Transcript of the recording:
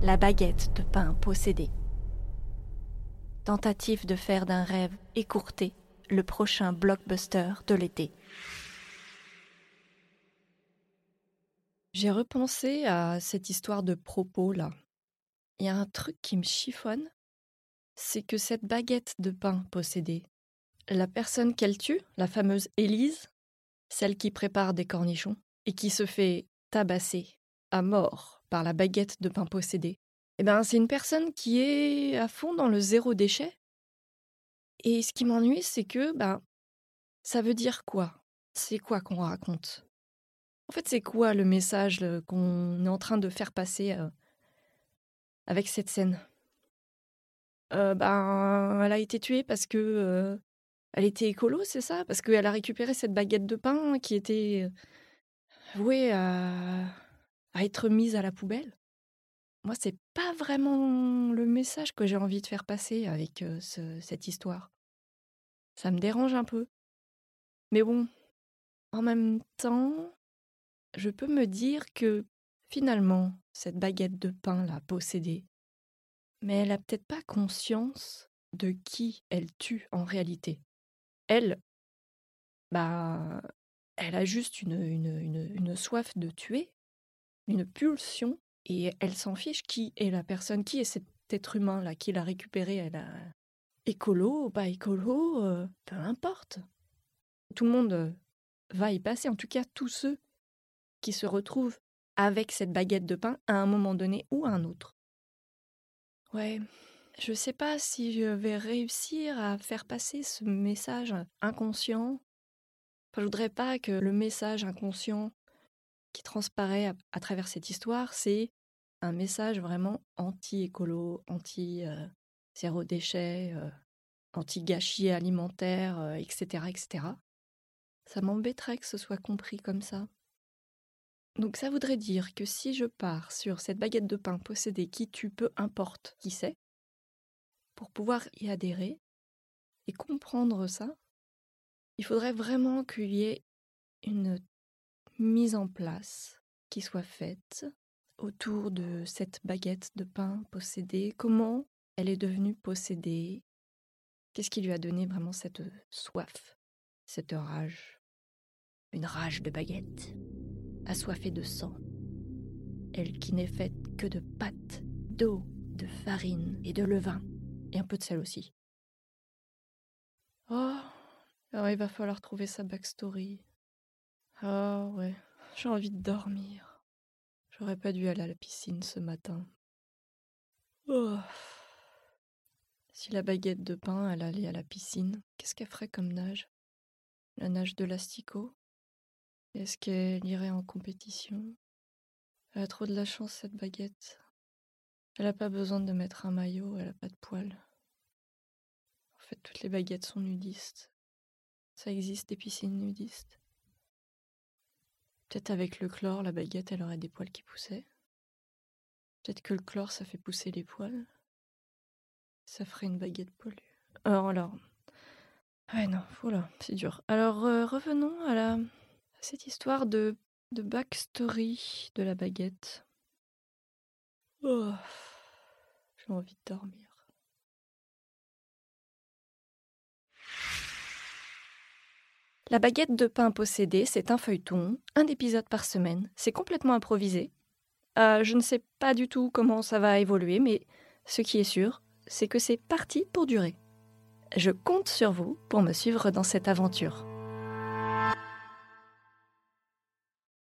La baguette de pain possédée. Tentative de faire d'un rêve écourté le prochain blockbuster de l'été. J'ai repensé à cette histoire de propos là. Il y a un truc qui me chiffonne, c'est que cette baguette de pain possédée, la personne qu'elle tue, la fameuse Élise, celle qui prépare des cornichons et qui se fait tabasser à mort par la baguette de pain possédée, eh ben, c'est une personne qui est à fond dans le zéro déchet. Et ce qui m'ennuie, c'est que ben, ça veut dire quoi? C'est quoi qu'on raconte? En fait, c'est quoi le message qu'on est en train de faire passer avec cette scène? Ben, elle a été tuée parce que elle était écolo, c'est ça? Parce qu'elle a récupéré cette baguette de pain qui était vouée à, à être mise à la poubelle. Moi, c'est pas vraiment le message que j'ai envie de faire passer avec cette histoire. Ça me dérange un peu. Mais bon, en même temps, je peux me dire que finalement, cette baguette de pain l'a possédée. Mais elle a peut-être pas conscience de qui elle tue en réalité. Elle, bah, elle a juste une soif de tuer, une pulsion et elle s'en fiche qui est la personne, qui est cet être humain-là, qui l'a récupéré. Elle a écolo pas écolo, euh, peu importe. Tout le monde euh, va y passer, en tout cas tous ceux qui se retrouvent avec cette baguette de pain à un moment donné ou à un autre. Ouais, je sais pas si je vais réussir à faire passer ce message inconscient. Enfin, je voudrais pas que le message inconscient qui transparaît à travers cette histoire, c'est un message vraiment anti-écolo, anti-zéro déchet, anti-gâchis alimentaire, etc., etc. Ça m'embêterait que ce soit compris comme ça. Donc ça voudrait dire que si je pars sur cette baguette de pain possédée qui tue peu importe qui c'est, pour pouvoir y adhérer et comprendre ça, il faudrait vraiment qu'il y ait une mise en place qui soit faite autour de cette baguette de pain possédée? Comment elle est devenue possédée? Qu'est-ce qui lui a donné vraiment cette soif, cette rage? Une rage de baguette, assoiffée de sang. Elle qui n'est faite que de pâtes, d'eau, de farine et de levain, et un peu de sel aussi. Oh, alors il va falloir trouver sa backstory. Ah ouais, j'ai envie de dormir. J'aurais pas dû aller à la piscine ce matin. Oh. Si la baguette de pain, allait à la piscine, qu'est-ce qu'elle ferait comme nage? La nage de l'asticot? Est-ce qu'elle irait en compétition? Elle a trop de la chance, cette baguette. Elle n'a pas besoin de mettre un maillot, elle a pas de poils. En fait, toutes les baguettes sont nudistes. Ça existe des piscines nudistes? Peut-être avec le chlore, la baguette, elle aurait des poils qui poussaient. Peut-être que le chlore, ça fait pousser les poils. Ça ferait une baguette poilue. Alors, alors. Ouais, non, voilà, c'est dur. Alors, euh, revenons à, la, cette histoire de, de backstory de la baguette. Oh, j'ai envie de dormir. La baguette de pain possédée, c'est un feuilleton, un épisode par semaine. C'est complètement improvisé. Euh, je ne sais pas du tout comment ça va évoluer, mais ce qui est sûr, c'est que c'est parti pour durer. Je compte sur vous pour me suivre dans cette aventure.